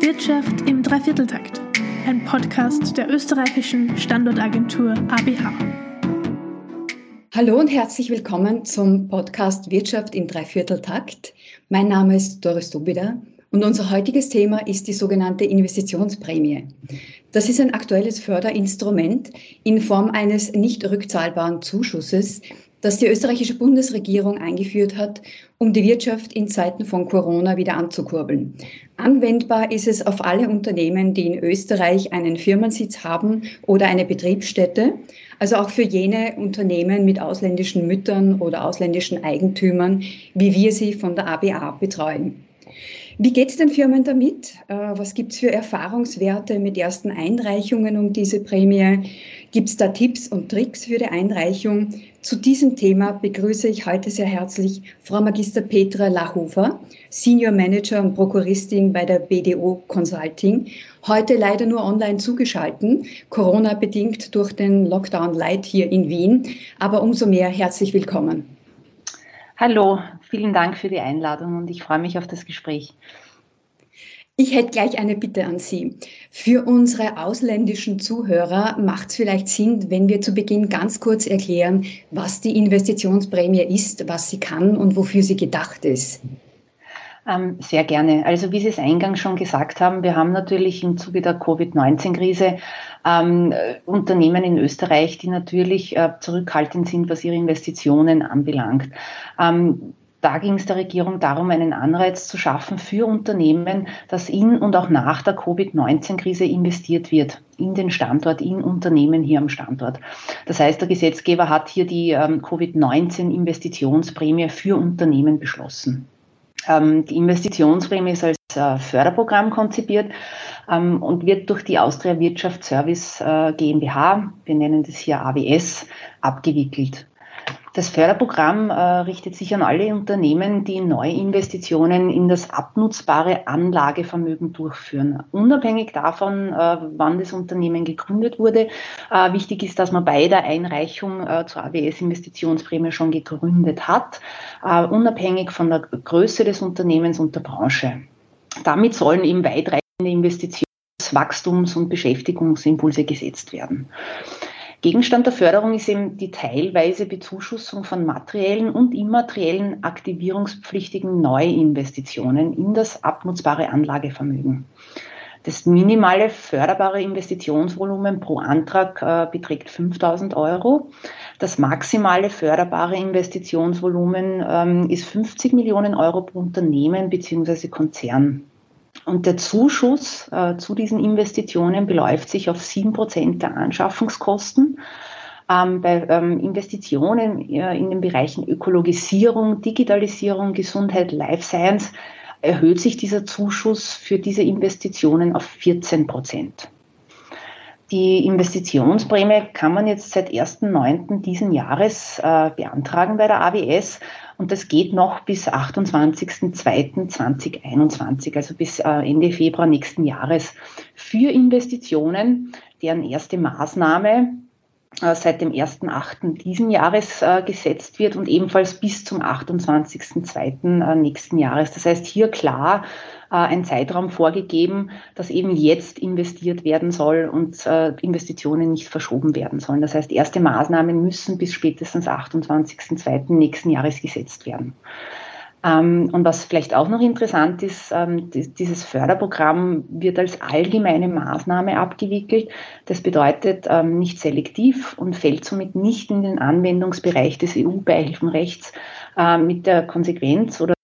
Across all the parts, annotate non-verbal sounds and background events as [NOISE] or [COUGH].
Wirtschaft im Dreivierteltakt, ein Podcast der österreichischen Standortagentur ABH. Hallo und herzlich willkommen zum Podcast Wirtschaft im Dreivierteltakt. Mein Name ist Doris Dobida und unser heutiges Thema ist die sogenannte Investitionsprämie. Das ist ein aktuelles Förderinstrument in Form eines nicht rückzahlbaren Zuschusses, das die österreichische Bundesregierung eingeführt hat, um die Wirtschaft in Zeiten von Corona wieder anzukurbeln. Anwendbar ist es auf alle Unternehmen, die in Österreich einen Firmensitz haben oder eine Betriebsstätte, also auch für jene Unternehmen mit ausländischen Müttern oder ausländischen Eigentümern, wie wir sie von der ABA betreuen. Wie geht es den Firmen damit? Äh, was gibt es für Erfahrungswerte mit ersten Einreichungen um diese Prämie? Gibt es da Tipps und Tricks für die Einreichung? Zu diesem Thema begrüße ich heute sehr herzlich Frau Magister Petra Lahofer, Senior Manager und Prokuristin bei der BDO Consulting. Heute leider nur online zugeschalten, Corona bedingt durch den Lockdown Light hier in Wien. Aber umso mehr herzlich willkommen. Hallo, vielen Dank für die Einladung und ich freue mich auf das Gespräch. Ich hätte gleich eine Bitte an Sie. Für unsere ausländischen Zuhörer macht es vielleicht Sinn, wenn wir zu Beginn ganz kurz erklären, was die Investitionsprämie ist, was sie kann und wofür sie gedacht ist. Ähm, sehr gerne. Also wie Sie es eingangs schon gesagt haben, wir haben natürlich im Zuge der Covid-19-Krise ähm, Unternehmen in Österreich, die natürlich äh, zurückhaltend sind, was ihre Investitionen anbelangt. Ähm, da ging es der Regierung darum, einen Anreiz zu schaffen für Unternehmen, dass in und auch nach der Covid-19-Krise investiert wird in den Standort, in Unternehmen hier am Standort. Das heißt, der Gesetzgeber hat hier die ähm, Covid-19-Investitionsprämie für Unternehmen beschlossen. Ähm, die Investitionsprämie ist als äh, Förderprogramm konzipiert ähm, und wird durch die Austria Wirtschaftsservice äh, GmbH, wir nennen das hier AWS, abgewickelt. Das Förderprogramm äh, richtet sich an alle Unternehmen, die Neuinvestitionen in das abnutzbare Anlagevermögen durchführen. Unabhängig davon, äh, wann das Unternehmen gegründet wurde, äh, wichtig ist, dass man bei der Einreichung äh, zur AWS-Investitionsprämie schon gegründet hat, äh, unabhängig von der Größe des Unternehmens und der Branche. Damit sollen eben weitreichende Investitions-, Wachstums- und Beschäftigungsimpulse gesetzt werden. Gegenstand der Förderung ist eben die teilweise Bezuschussung von materiellen und immateriellen aktivierungspflichtigen Neuinvestitionen in das abnutzbare Anlagevermögen. Das minimale förderbare Investitionsvolumen pro Antrag äh, beträgt 5000 Euro. Das maximale förderbare Investitionsvolumen ähm, ist 50 Millionen Euro pro Unternehmen bzw. Konzern. Und der Zuschuss äh, zu diesen Investitionen beläuft sich auf sieben Prozent der Anschaffungskosten. Ähm, bei ähm, Investitionen äh, in den Bereichen Ökologisierung, Digitalisierung, Gesundheit, Life Science erhöht sich dieser Zuschuss für diese Investitionen auf 14 Prozent. Die Investitionsprämie kann man jetzt seit 1.9. diesen Jahres äh, beantragen bei der AWS und das geht noch bis 28.02.2021, also bis äh, Ende Februar nächsten Jahres, für Investitionen, deren erste Maßnahme äh, seit dem 1.8. diesen Jahres äh, gesetzt wird und ebenfalls bis zum 28.2. nächsten Jahres. Das heißt, hier klar äh, ein Zeitraum vorgegeben, dass eben jetzt investiert werden soll und äh, Investitionen nicht verschoben werden sollen. Das heißt, erste Maßnahmen müssen bis spätestens 28.02. nächsten Jahres gesetzt werden. Ähm, und was vielleicht auch noch interessant ist, ähm, dieses Förderprogramm wird als allgemeine Maßnahme abgewickelt. Das bedeutet ähm, nicht selektiv und fällt somit nicht in den Anwendungsbereich des EU-Beihilfenrechts äh, mit der Konsequenz oder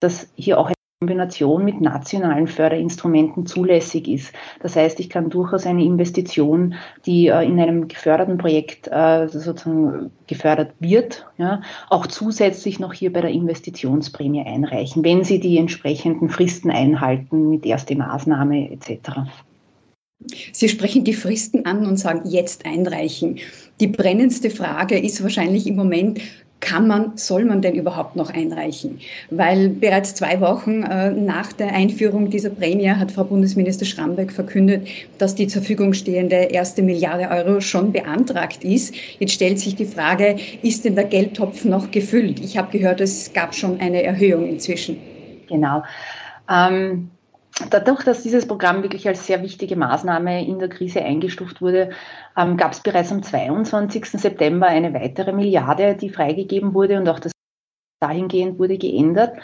dass hier auch Kombination mit nationalen Förderinstrumenten zulässig ist. Das heißt, ich kann durchaus eine Investition, die äh, in einem geförderten Projekt äh, sozusagen gefördert wird, ja, auch zusätzlich noch hier bei der Investitionsprämie einreichen, wenn sie die entsprechenden Fristen einhalten mit erste Maßnahme etc. Sie sprechen die Fristen an und sagen, jetzt einreichen. Die brennendste Frage ist wahrscheinlich im Moment, kann man, soll man denn überhaupt noch einreichen? Weil bereits zwei Wochen äh, nach der Einführung dieser Prämie hat Frau Bundesminister Schrambeck verkündet, dass die zur Verfügung stehende erste Milliarde Euro schon beantragt ist. Jetzt stellt sich die Frage, ist denn der Geldtopf noch gefüllt? Ich habe gehört, es gab schon eine Erhöhung inzwischen. Genau. Ähm Dadurch, dass dieses Programm wirklich als sehr wichtige Maßnahme in der Krise eingestuft wurde, ähm, gab es bereits am 22. September eine weitere Milliarde, die freigegeben wurde und auch das dahingehend wurde geändert.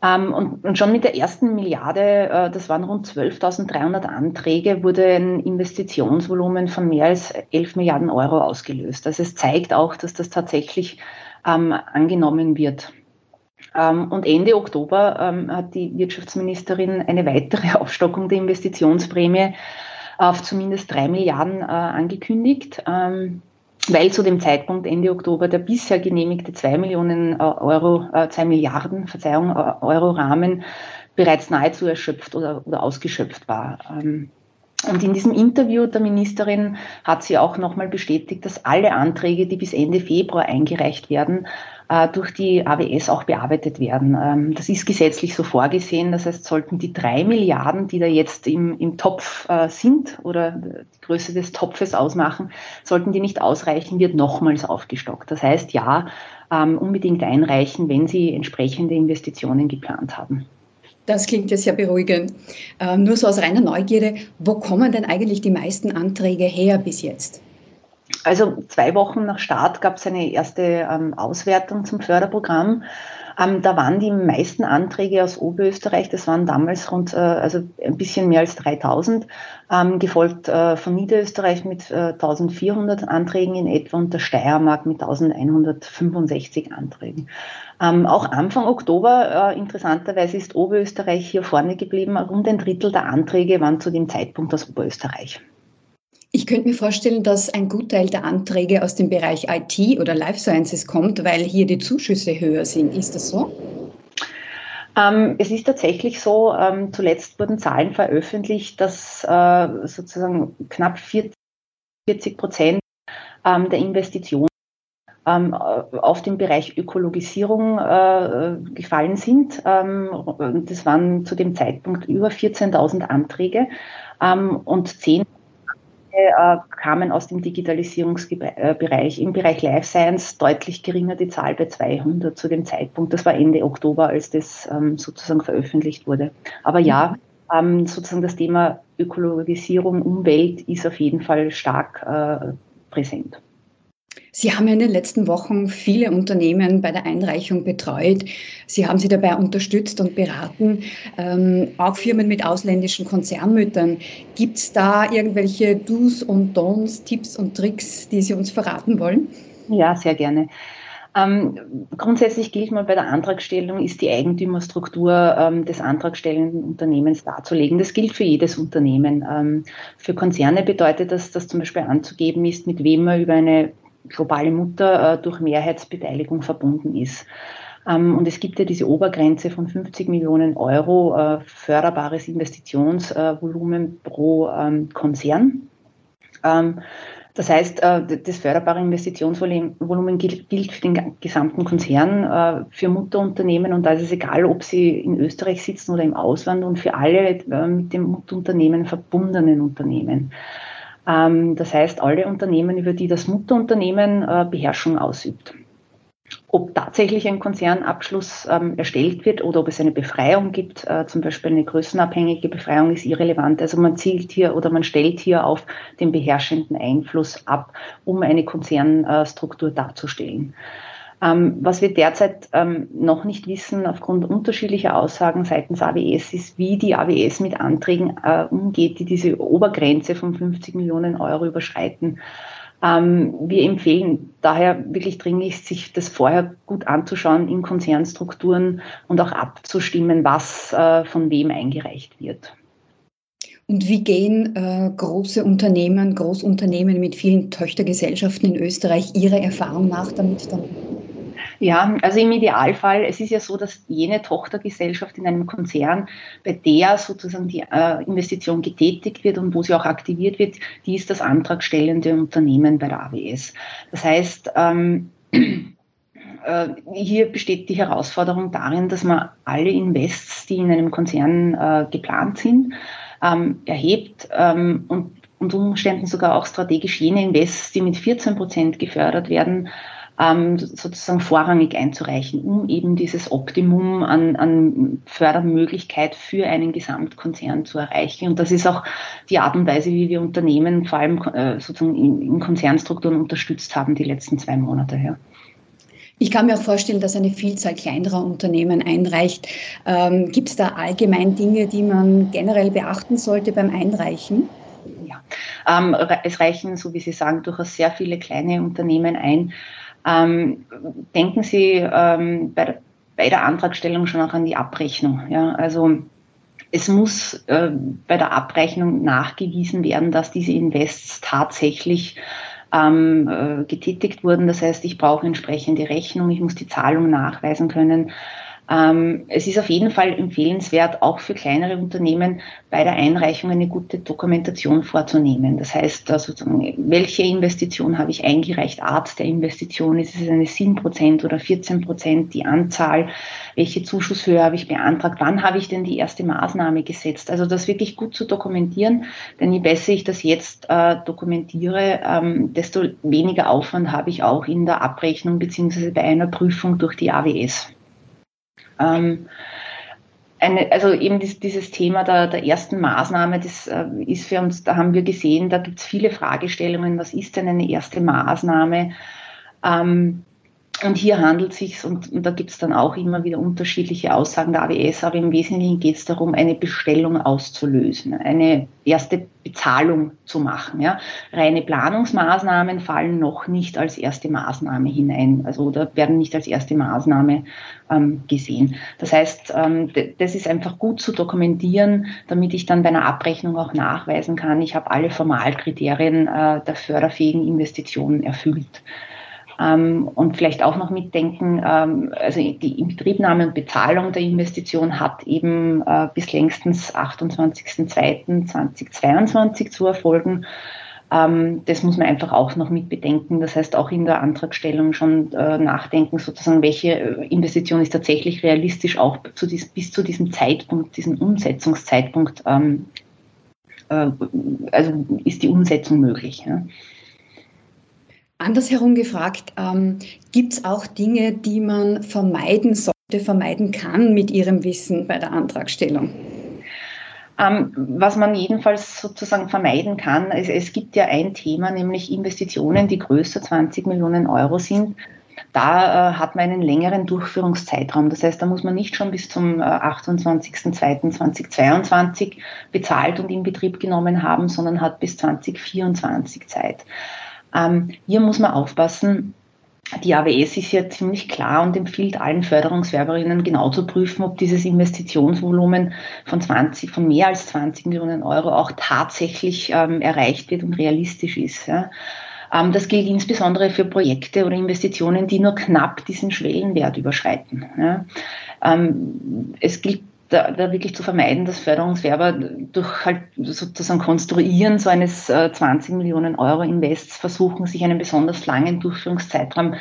Ähm, und, und, schon mit der ersten Milliarde, äh, das waren rund 12.300 Anträge, wurde ein Investitionsvolumen von mehr als 11 Milliarden Euro ausgelöst. Also es zeigt auch, dass das tatsächlich ähm, angenommen wird. Ähm, und Ende Oktober ähm, hat die Wirtschaftsministerin eine weitere [LAUGHS] Aufstockung der Investitionsprämie auf zumindest drei Milliarden äh, angekündigt. Ähm, weil zu dem Zeitpunkt Ende Oktober der bisher genehmigte 2 Millionen äh, Euro, 2 äh, Milliarden, Verzeihung, Euro Rahmen bereits nahezu erschöpft oder, oder ausgeschöpft war. Und in diesem Interview der Ministerin hat sie auch nochmal bestätigt, dass alle Anträge, die bis Ende Februar eingereicht werden, äh, durch die AWS auch bearbeitet werden. Ähm, das ist gesetzlich so vorgesehen. Das heißt, sollten die drei Milliarden, die da jetzt im, im Topf äh, sind oder die Größe des Topfes ausmachen, sollten die nicht ausreichen, wird nochmals aufgestockt. Das heißt, ja, ähm, unbedingt einreichen, wenn Sie entsprechende Investitionen geplant haben. Das klingt ja sehr beruhigend. Ähm, nur so aus reiner Neugierde, wo kommen denn eigentlich die meisten Anträge her bis jetzt? Also zwei Wochen nach Start gab es eine erste ähm, Auswertung zum Förderprogramm. Ähm, da waren die meisten Anträge aus Oberösterreich, das waren damals rund, äh, also ein bisschen mehr als 3000, ähm, gefolgt äh, von Niederösterreich mit äh, 1400 Anträgen in etwa und der Steiermark mit 1165 Anträgen. Ähm, auch Anfang Oktober, äh, interessanterweise, ist Oberösterreich hier vorne geblieben. Rund ein Drittel der Anträge waren zu dem Zeitpunkt aus Oberösterreich. Ich könnte mir vorstellen, dass ein Gutteil der Anträge aus dem Bereich IT oder Life Sciences kommt, weil hier die Zuschüsse höher sind. Ist das so? Ähm, es ist tatsächlich so, ähm, zuletzt wurden Zahlen veröffentlicht, dass äh, sozusagen knapp 40 Prozent ähm, der Investitionen auf den Bereich Ökologisierung äh, gefallen sind. Das waren zu dem Zeitpunkt über 14.000 Anträge und 10 äh, kamen aus dem Digitalisierungsbereich. Im Bereich Life Science deutlich geringer die Zahl bei 200 zu dem Zeitpunkt. Das war Ende Oktober, als das ähm, sozusagen veröffentlicht wurde. Aber ja, ähm, sozusagen das Thema Ökologisierung, Umwelt ist auf jeden Fall stark äh, präsent. Sie haben in den letzten Wochen viele Unternehmen bei der Einreichung betreut. Sie haben sie dabei unterstützt und beraten, ähm, auch Firmen mit ausländischen Konzernmüttern. Gibt es da irgendwelche Do's und Don'ts, Tipps und Tricks, die Sie uns verraten wollen? Ja, sehr gerne. Ähm, grundsätzlich gilt mal bei der Antragstellung, ist die Eigentümerstruktur ähm, des antragstellenden Unternehmens darzulegen. Das gilt für jedes Unternehmen. Ähm, für Konzerne bedeutet das, dass zum Beispiel anzugeben ist, mit wem man über eine globale Mutter äh, durch Mehrheitsbeteiligung verbunden ist. Ähm, und es gibt ja diese Obergrenze von 50 Millionen Euro äh, förderbares Investitionsvolumen pro ähm, Konzern. Ähm, das heißt, äh, das förderbare Investitionsvolumen gilt für den gesamten Konzern, für Mutterunternehmen und da ist es egal, ob sie in Österreich sitzen oder im Ausland und für alle mit dem Mutterunternehmen verbundenen Unternehmen. Ähm, das heißt, alle Unternehmen, über die das Mutterunternehmen äh, Beherrschung ausübt. Ob tatsächlich ein Konzernabschluss ähm, erstellt wird oder ob es eine Befreiung gibt, äh, zum Beispiel eine größenabhängige Befreiung, ist irrelevant. Also man zielt hier oder man stellt hier auf den beherrschenden Einfluss ab, um eine Konzernstruktur darzustellen. Ähm, was wir derzeit ähm, noch nicht wissen, aufgrund unterschiedlicher Aussagen seitens AWS, ist, wie die AWS mit Anträgen äh, umgeht, die diese Obergrenze von 50 Millionen Euro überschreiten. Ähm, wir empfehlen daher wirklich dringlich, sich das vorher gut anzuschauen in Konzernstrukturen und auch abzustimmen, was äh, von wem eingereicht wird. Und wie gehen äh, große Unternehmen, Großunternehmen mit vielen Töchtergesellschaften in Österreich ihrer Erfahrung nach damit dann ja, also im Idealfall, es ist ja so, dass jene Tochtergesellschaft in einem Konzern, bei der sozusagen die äh, Investition getätigt wird und wo sie auch aktiviert wird, die ist das antragstellende Unternehmen bei der AWS. Das heißt, ähm, äh, hier besteht die Herausforderung darin, dass man alle Invests, die in einem Konzern äh, geplant sind, ähm, erhebt ähm, und unter Umständen sogar auch strategisch jene Invests, die mit 14 Prozent gefördert werden, ähm, sozusagen vorrangig einzureichen, um eben dieses Optimum an, an Fördermöglichkeit für einen Gesamtkonzern zu erreichen. Und das ist auch die Art und Weise, wie wir Unternehmen vor allem äh, sozusagen in, in Konzernstrukturen unterstützt haben die letzten zwei Monate. Ja. Ich kann mir auch vorstellen, dass eine Vielzahl kleinerer Unternehmen einreicht. Ähm, Gibt es da allgemein Dinge, die man generell beachten sollte beim Einreichen? Ja, ähm, es reichen, so wie Sie sagen, durchaus sehr viele kleine Unternehmen ein. Ähm, denken Sie ähm, bei, der, bei, der, Antragstellung schon auch an die Abrechnung. Ja? Also es muss äh, bei der Abrechnung nachgewiesen werden, dass diese Invests tatsächlich ähm, äh, getätigt wurden. Das heißt, ich brauche entsprechende Rechnung, ich muss die Zahlung nachweisen können. Ähm, es ist auf jeden Fall empfehlenswert, auch für kleinere Unternehmen bei der Einreichung eine gute Dokumentation vorzunehmen. Das heißt, also, welche Investition habe ich eingereicht, Art der Investition, ist es eine 7% oder 14% die Anzahl, welche Zuschusshöhe habe ich beantragt, wann habe ich denn die erste Maßnahme gesetzt. Also das wirklich gut zu dokumentieren, denn je besser ich das jetzt äh, dokumentiere, ähm, desto weniger Aufwand habe ich auch in der Abrechnung beziehungsweise bei einer Prüfung durch die AWS. Ähm, eine, also eben dieses Thema der, der ersten Maßnahme, das äh, ist für uns, da haben wir gesehen, da gibt es viele Fragestellungen, was ist denn eine erste Maßnahme? Ähm, und hier handelt es sich, und, und da gibt es dann auch immer wieder unterschiedliche Aussagen der AWS, aber im Wesentlichen geht es darum, eine Bestellung auszulösen, eine erste Bezahlung zu machen. Ja. Reine Planungsmaßnahmen fallen noch nicht als erste Maßnahme hinein, also oder werden nicht als erste Maßnahme ähm, gesehen. Das heißt, ähm, das ist einfach gut zu dokumentieren, damit ich dann bei einer Abrechnung auch nachweisen kann, ich habe alle Formalkriterien äh, der förderfähigen Investitionen erfüllt. Ähm, und vielleicht auch noch mitdenken, ähm, also die Inbetriebnahme und Bezahlung der Investition hat eben äh, bis längstens 28.02.2022 zu erfolgen. Ähm, das muss man einfach auch noch mit bedenken. Das heißt, auch in der Antragstellung schon äh, nachdenken, sozusagen, welche äh, Investition ist tatsächlich realistisch auch zu dies, bis zu diesem Zeitpunkt, diesem Umsetzungszeitpunkt, ähm, äh, also ist die Umsetzung möglich. Ja. Andersherum gefragt, ähm, gibt es auch Dinge, die man vermeiden sollte, vermeiden kann mit Ihrem Wissen bei der Antragstellung? Ähm, was man jedenfalls sozusagen vermeiden kann, es, es gibt ja ein Thema, nämlich Investitionen, die größer 20 Millionen Euro sind. Da äh, hat man einen längeren Durchführungszeitraum. Das heißt, da muss man nicht schon bis zum äh, 28.02.2022 bezahlt und in Betrieb genommen haben, sondern hat bis 2024 Zeit. Ähm, hier muss man aufpassen. Die AWS ist ja ziemlich klar und empfiehlt allen Förderungswerberinnen genau zu prüfen, ob dieses Investitionsvolumen von 20, von mehr als 20 Millionen Euro auch tatsächlich ähm, erreicht wird und realistisch ist. Ja. Ähm, das gilt insbesondere für Projekte oder Investitionen, die nur knapp diesen Schwellenwert überschreiten. Ja. Ähm, es gilt da, da wirklich zu vermeiden, dass Förderungswerber durch halt sozusagen Konstruieren so eines äh, 20 Millionen Euro Invests versuchen, sich einen besonders langen Durchführungszeitraum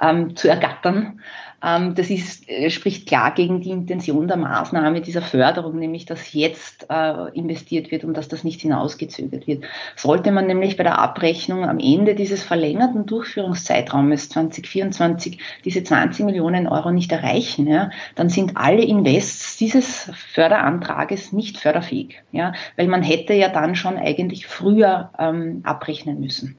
ähm, zu ergattern das ist, äh, spricht klar gegen die Intention der Maßnahme dieser Förderung, nämlich dass jetzt äh, investiert wird und dass das nicht hinausgezögert wird. Sollte man nämlich bei der Abrechnung am Ende dieses verlängerten Durchführungszeitraumes 2024 diese 20 Millionen Euro nicht erreichen, ja, dann sind alle Invests dieses Förderantrages nicht förderfähig, ja, weil man hätte ja dann schon eigentlich früher ähm, abrechnen müssen.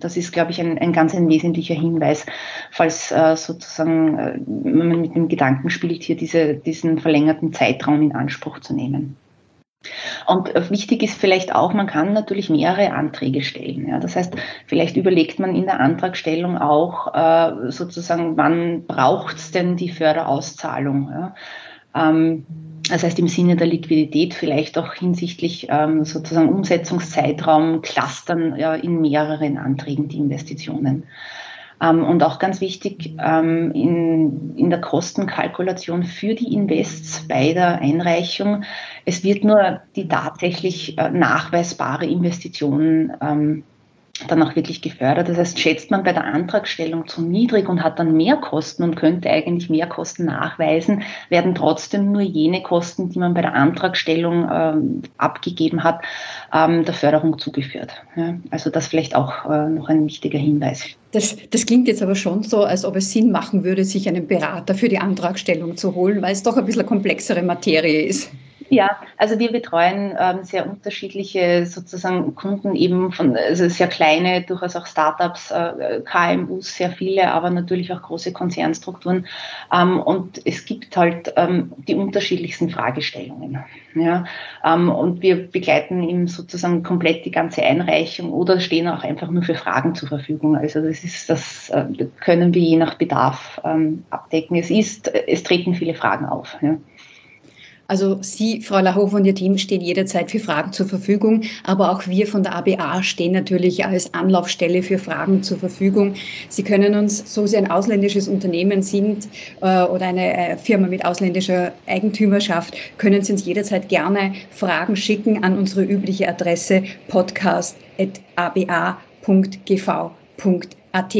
Das ist, glaube ich, ein, ein ganz ein wesentlicher Hinweis, falls äh, sozusagen äh, man mit dem Gedanken spielt, hier diese, diesen verlängerten Zeitraum in Anspruch zu nehmen. Und äh, wichtig ist vielleicht auch, man kann natürlich mehrere Anträge stellen. Ja. Das heißt, vielleicht überlegt man in der Antragstellung auch äh, sozusagen, wann braucht es denn die Förderauszahlung. Ja. Ähm, das heißt im Sinne der Liquidität vielleicht auch hinsichtlich ähm, sozusagen Umsetzungszeitraum clustern ja, in mehreren Anträgen die Investitionen. Ähm, und auch ganz wichtig ähm, in, in der Kostenkalkulation für die Invests bei der Einreichung, es wird nur die tatsächlich äh, nachweisbare Investition ähm, dann auch wirklich gefördert. Das heißt, schätzt man bei der Antragstellung zu niedrig und hat dann mehr Kosten und könnte eigentlich mehr Kosten nachweisen, werden trotzdem nur jene Kosten, die man bei der Antragstellung ähm, abgegeben hat, ähm, der Förderung zugeführt. Ja, also das vielleicht auch äh, noch ein wichtiger Hinweis. Das, das klingt jetzt aber schon so, als ob es Sinn machen würde, sich einen Berater für die Antragstellung zu holen, weil es doch ein bisschen komplexere Materie ist. Ja, also wir betreuen ähm, sehr unterschiedliche sozusagen Kunden eben von also sehr kleine, durchaus auch Startups, äh, KMUs, sehr viele, aber natürlich auch große Konzernstrukturen. Ähm, und es gibt halt ähm, die unterschiedlichsten Fragestellungen. Ja, ähm, und wir begleiten ihm sozusagen komplett die ganze Einreichung oder stehen auch einfach nur für Fragen zur Verfügung. Also das ist das äh, können wir je nach Bedarf ähm, abdecken. Es ist, es treten viele Fragen auf. Ja. Also Sie, Frau Lahofer und Ihr Team stehen jederzeit für Fragen zur Verfügung, aber auch wir von der ABA stehen natürlich als Anlaufstelle für Fragen zur Verfügung. Sie können uns, so Sie ein ausländisches Unternehmen sind äh, oder eine äh, Firma mit ausländischer Eigentümerschaft, können Sie uns jederzeit gerne Fragen schicken an unsere übliche Adresse podcast.aba.gv.at.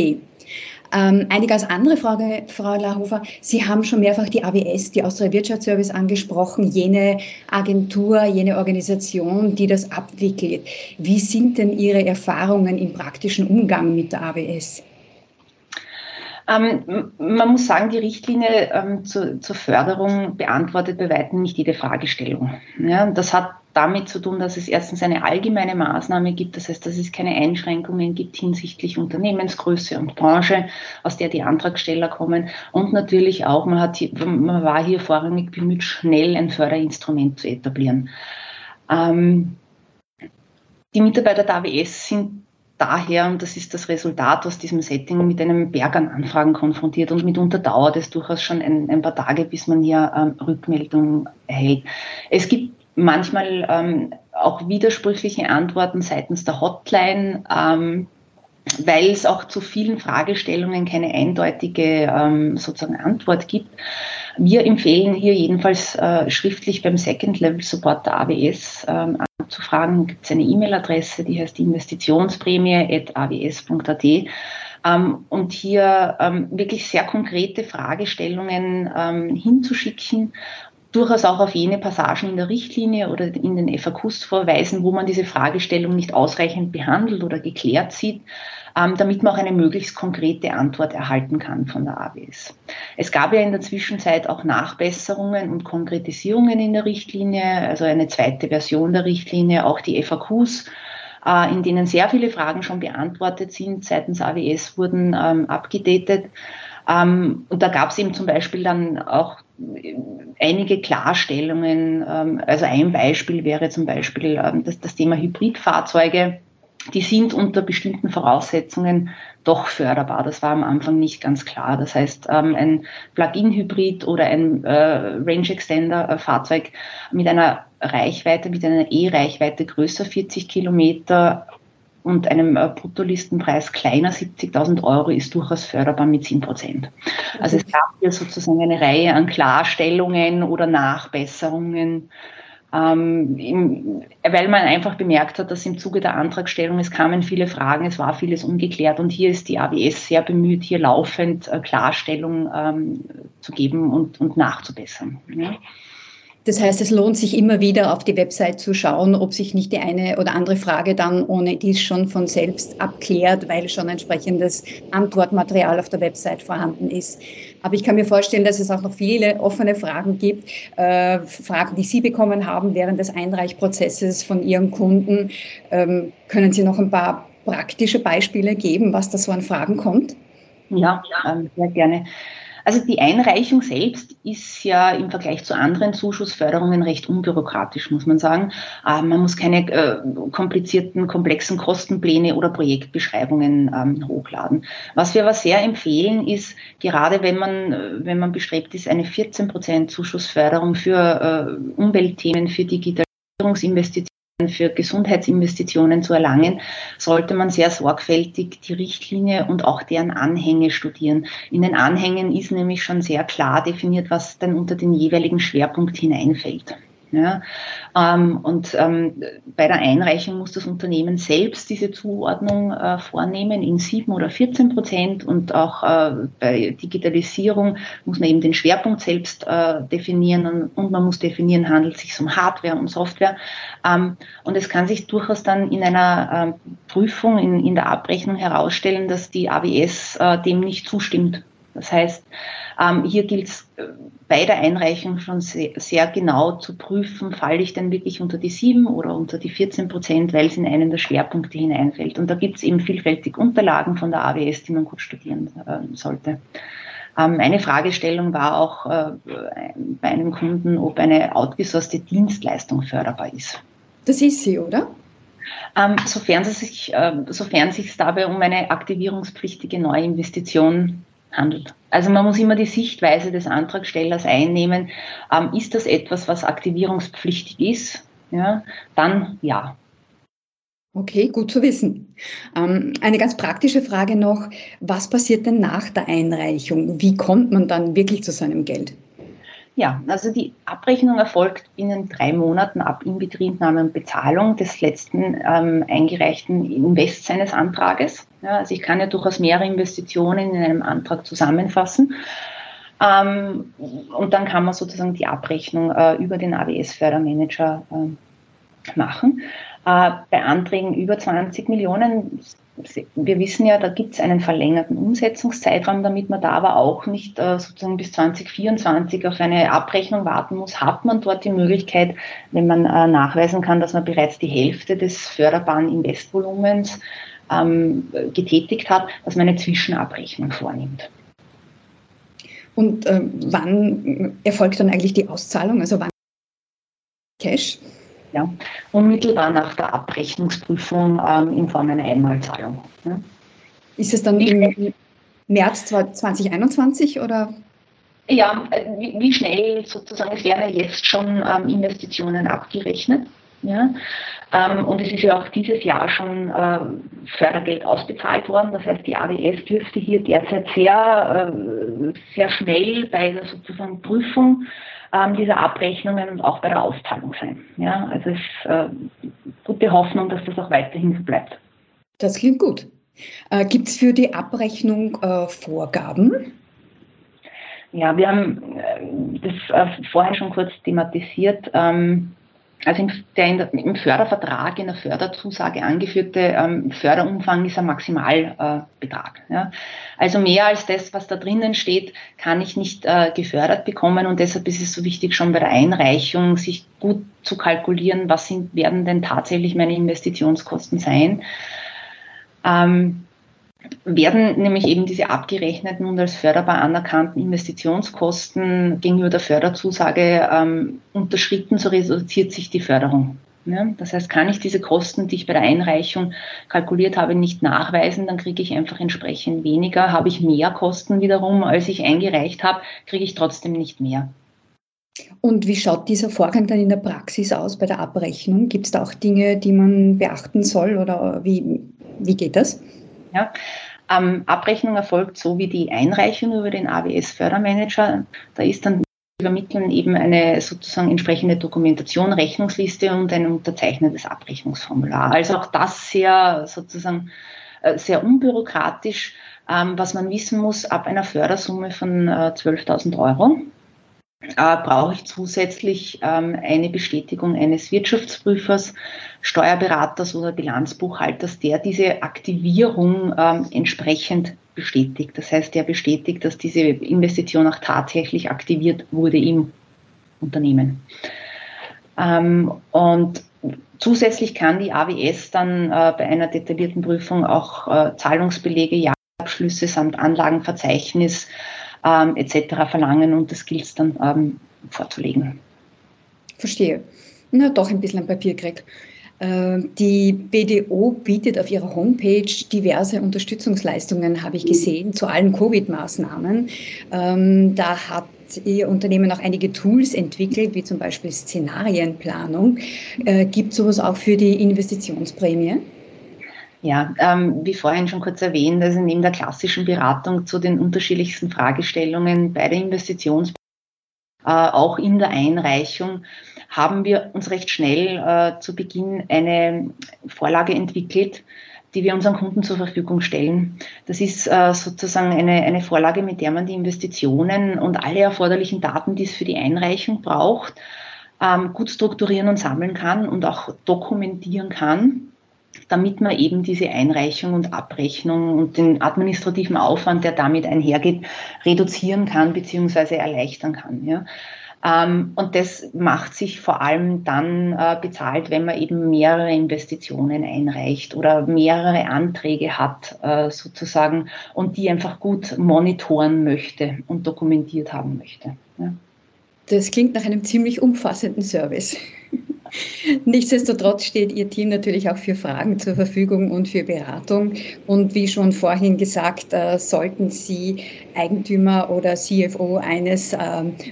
Ähm, eine ganz andere Frage, Frau Lahofer. Sie haben schon mehrfach die AWS, die Austria Wirtschaftsservice, angesprochen, jene Agentur, jene Organisation, die das abwickelt. Wie sind denn Ihre Erfahrungen im praktischen Umgang mit der AWS? Ähm, man muss sagen, die Richtlinie ähm, zu, zur Förderung beantwortet bei weitem nicht jede Fragestellung. Ja, das hat damit zu tun, dass es erstens eine allgemeine Maßnahme gibt, das heißt, dass es keine Einschränkungen gibt hinsichtlich Unternehmensgröße und Branche, aus der die Antragsteller kommen. Und natürlich auch, man, hat, man war hier vorrangig bemüht, schnell ein Förderinstrument zu etablieren. Ähm, die Mitarbeiter der AWS sind daher, und das ist das Resultat aus diesem Setting, mit einem Berg an Anfragen konfrontiert und mitunter dauert es durchaus schon ein, ein paar Tage, bis man hier ähm, Rückmeldung erhält. Es gibt manchmal ähm, auch widersprüchliche Antworten seitens der Hotline, ähm, weil es auch zu vielen Fragestellungen keine eindeutige ähm, sozusagen Antwort gibt. Wir empfehlen hier jedenfalls äh, schriftlich beim Second Level Support der AWS ähm, anzufragen. Gibt es eine E-Mail-Adresse, die heißt investitionsprämie.aws.at. Ähm, und hier ähm, wirklich sehr konkrete Fragestellungen ähm, hinzuschicken durchaus auch auf jene Passagen in der Richtlinie oder in den FAQs vorweisen, wo man diese Fragestellung nicht ausreichend behandelt oder geklärt sieht, ähm, damit man auch eine möglichst konkrete Antwort erhalten kann von der AWS. Es gab ja in der Zwischenzeit auch Nachbesserungen und Konkretisierungen in der Richtlinie, also eine zweite Version der Richtlinie, auch die FAQs äh, in denen sehr viele Fragen schon beantwortet sind seitens AWS, wurden ähm, abgedatet. Ähm, und da gab es eben zum Beispiel dann auch einige Klarstellungen. Ähm, also ein Beispiel wäre zum Beispiel ähm, das, das Thema Hybridfahrzeuge. Die sind unter bestimmten Voraussetzungen doch förderbar. Das war am Anfang nicht ganz klar. Das heißt, ähm, ein Plug-in-Hybrid oder ein äh, Range Extender-Fahrzeug mit einer Reichweite, mit einer E-Reichweite größer 40 Kilometer und einem äh, Bruttolistenpreis kleiner 70.000 Euro ist durchaus förderbar mit 10 Prozent. Also es gab hier sozusagen eine Reihe an Klarstellungen oder Nachbesserungen, ähm, im, weil man einfach bemerkt hat, dass im Zuge der Antragstellung es kamen viele Fragen, es war vieles ungeklärt und hier ist die AWS sehr bemüht, hier laufend äh, Klarstellung ähm, zu geben und, und nachzubessern. Ja. Das heißt, es lohnt sich immer wieder auf die Website zu schauen, ob sich nicht die eine oder andere Frage dann ohne dies schon von selbst abklärt, weil schon entsprechendes Antwortmaterial auf der Website vorhanden ist. Aber ich kann mir vorstellen, dass es auch noch viele offene Fragen gibt, äh, Fragen, die Sie bekommen haben während des Einreichprozesses von Ihren Kunden. Ähm, können Sie noch ein paar praktische Beispiele geben, was da so an Fragen kommt? Ja, ähm, sehr gerne. Also die Einreichung selbst ist ja im Vergleich zu anderen Zuschussförderungen recht unbürokratisch, muss man sagen. Ähm, man muss keine äh, komplizierten, komplexen Kostenpläne oder Projektbeschreibungen ähm, hochladen. Was wir aber sehr empfehlen, ist, gerade wenn man, äh, wenn man bestrebt ist, eine 14 Prozent Zuschussförderung für äh, Umweltthemen, für Digitalisierungsinvestitionen, für Gesundheitsinvestitionen zu erlangen, sollte man sehr sorgfältig die Richtlinie und auch deren Anhänge studieren. In den Anhängen ist nämlich schon sehr klar definiert, was dann unter den jeweiligen Schwerpunkt hineinfällt. Ja? Ähm, und ähm, bei der Einreichung muss das Unternehmen selbst diese Zuordnung äh, vornehmen in 7 oder 14 Prozent und auch äh, bei Digitalisierung muss man eben den Schwerpunkt selbst äh, definieren und, und, man muss definieren, handelt es sich um Hardware und Software. Ähm, und es kann sich durchaus dann in einer ähm, Prüfung, in, in der Abrechnung herausstellen, dass die AWS äh, dem nicht zustimmt. Das heißt, ähm, hier gilt es äh, bei der Einreichung schon sehr, sehr, genau zu prüfen, falle ich denn wirklich unter die 7 oder unter die 14 Prozent, weil es in einen der Schwerpunkte hineinfällt. Und da gibt es eben vielfältig Unterlagen von der AWS, die man gut studieren äh, sollte. Ähm, meine Fragestellung war auch äh, bei einem Kunden, ob eine outgesourcete Dienstleistung förderbar ist. Das ist sie, oder? Ähm, sofern, es sich, äh, sofern sich dabei um eine aktivierungspflichtige Neuinvestition handelt. Also man muss immer die Sichtweise des Antragstellers einnehmen. Ähm, ist das etwas, was aktivierungspflichtig ist? Ja, dann ja. Okay, gut zu wissen. Ähm, eine ganz praktische Frage noch. Was passiert denn nach der Einreichung? Wie kommt man dann wirklich zu seinem Geld? Ja, also die Abrechnung erfolgt binnen drei Monaten ab Inbetriebnahme und Bezahlung des letzten ähm, eingereichten Invest seines Antrages. Ja, also ich kann ja durchaus mehrere Investitionen in einem Antrag zusammenfassen. Ähm, und dann kann man sozusagen die Abrechnung äh, über den AWS-Fördermanager äh, machen. Äh, bei Anträgen über 20 Millionen, wir wissen ja, da gibt es einen verlängerten Umsetzungszeitraum, damit man da aber auch nicht äh, sozusagen bis 2024 auf eine Abrechnung warten muss, hat man dort die Möglichkeit, wenn man äh, nachweisen kann, dass man bereits die Hälfte des förderbaren Investvolumens ähm, getätigt hat, dass man eine Zwischenabrechnung vornimmt. Und äh, wann erfolgt dann eigentlich die Auszahlung? Also wann Cash? Ja, unmittelbar nach der Abrechnungsprüfung ähm, in Form einer Einmalzahlung. Ja. Ist es dann im März 2021 oder? Ja, äh, wie, wie schnell sozusagen, es werden ja jetzt schon ähm, Investitionen abgerechnet. Ja? Ähm, und es ist ja auch dieses Jahr schon äh, Fördergeld ausbezahlt worden. Das heißt, die AWS dürfte hier derzeit sehr, äh, sehr schnell bei der sozusagen Prüfung ähm, dieser Abrechnungen und auch bei der Auszahlung sein. Ja, also es ist äh, gute Hoffnung, dass das auch weiterhin so bleibt. Das klingt gut. Äh, Gibt es für die Abrechnung äh, Vorgaben? Ja, wir haben äh, das äh, vorher schon kurz thematisiert. Ähm, also der im Fördervertrag, in der Förderzusage angeführte ähm, Förderumfang ist ein Maximalbetrag. Äh, ja. Also mehr als das, was da drinnen steht, kann ich nicht äh, gefördert bekommen und deshalb ist es so wichtig, schon bei der Einreichung sich gut zu kalkulieren, was sind, werden denn tatsächlich meine Investitionskosten sein. Ähm, werden nämlich eben diese abgerechneten und als förderbar anerkannten Investitionskosten gegenüber der Förderzusage ähm, unterschritten, so reduziert sich die Förderung. Ja, das heißt, kann ich diese Kosten, die ich bei der Einreichung kalkuliert habe, nicht nachweisen, dann kriege ich einfach entsprechend weniger. Habe ich mehr Kosten wiederum, als ich eingereicht habe, kriege ich trotzdem nicht mehr. Und wie schaut dieser Vorgang dann in der Praxis aus bei der Abrechnung? Gibt es da auch Dinge, die man beachten soll oder wie, wie geht das? Ja. Ähm, Abrechnung erfolgt so wie die Einreichung über den AWS-Fördermanager. Da ist dann übermitteln eben eine sozusagen entsprechende Dokumentation, Rechnungsliste und ein unterzeichnetes Abrechnungsformular. Also auch das sehr sozusagen äh, sehr unbürokratisch. Ähm, was man wissen muss, ab einer Fördersumme von 12.000 äh, Euro äh, brauche ich zusätzlich ähm, eine Bestätigung eines Wirtschaftsprüfers, Steuerberaters oder Bilanzbuchhalters, der diese Aktivierung ähm, entsprechend bestätigt. Das heißt, der bestätigt, dass diese Investition auch tatsächlich aktiviert wurde im Unternehmen. Ähm, und zusätzlich kann die AWS dann äh, bei einer detaillierten Prüfung auch äh, Zahlungsbelege, Jahresabschlüsse samt Anlagenverzeichnis ähm, etc. verlangen und das gilt es dann ähm, vorzulegen. Verstehe. Na, doch ein bisschen ein Papierkrieg. Äh, die BDO bietet auf ihrer Homepage diverse Unterstützungsleistungen, habe ich gesehen, zu allen Covid-Maßnahmen. Ähm, da hat Ihr Unternehmen auch einige Tools entwickelt, wie zum Beispiel Szenarienplanung. Äh, gibt es sowas auch für die Investitionsprämie? Ja, ähm, wie vorhin schon kurz erwähnt, also neben der klassischen Beratung zu den unterschiedlichsten Fragestellungen bei der Investitions, äh, auch in der Einreichung, haben wir uns recht schnell äh, zu Beginn eine Vorlage entwickelt, die wir unseren Kunden zur Verfügung stellen. Das ist äh, sozusagen eine, eine Vorlage, mit der man die Investitionen und alle erforderlichen Daten, die es für die Einreichung braucht, ähm, gut strukturieren und sammeln kann und auch dokumentieren kann, damit man eben diese Einreichung und Abrechnung und den administrativen Aufwand, der damit einhergeht, reduzieren kann bzw. erleichtern kann. Ja. Ähm, und das macht sich vor allem dann äh, bezahlt, wenn man eben mehrere Investitionen einreicht oder mehrere Anträge hat, äh, sozusagen, und die einfach gut monitoren möchte und dokumentiert haben möchte. Ja. Das klingt nach einem ziemlich umfassenden Service. Nichtsdestotrotz steht Ihr Team natürlich auch für Fragen zur Verfügung und für Beratung. Und wie schon vorhin gesagt, äh, sollten Sie Eigentümer oder CFO eines äh,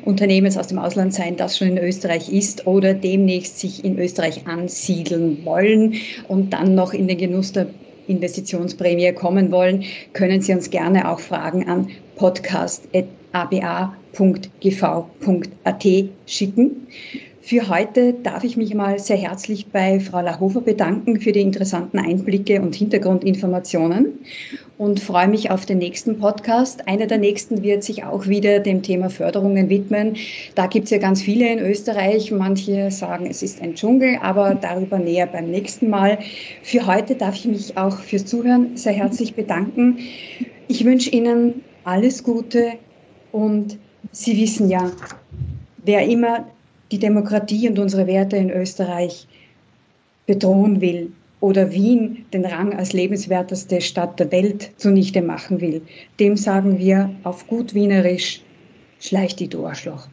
Unternehmens aus dem Ausland sein, das schon in Österreich ist oder demnächst sich in Österreich ansiedeln wollen und dann noch in den Genuss der Investitionsprämie kommen wollen, können Sie uns gerne auch Fragen an podcast.aba.gv.at schicken. Für heute darf ich mich mal sehr herzlich bei Frau Lahofer bedanken für die interessanten Einblicke und Hintergrundinformationen und freue mich auf den nächsten Podcast. Einer der nächsten wird sich auch wieder dem Thema Förderungen widmen. Da gibt es ja ganz viele in Österreich. Manche sagen, es ist ein Dschungel, aber darüber näher beim nächsten Mal. Für heute darf ich mich auch fürs Zuhören sehr herzlich bedanken. Ich wünsche Ihnen alles Gute und Sie wissen ja, wer immer die Demokratie und unsere Werte in Österreich bedrohen will oder Wien den Rang als lebenswerteste Stadt der Welt zunichte machen will, dem sagen wir auf gut Wienerisch, schleich die du.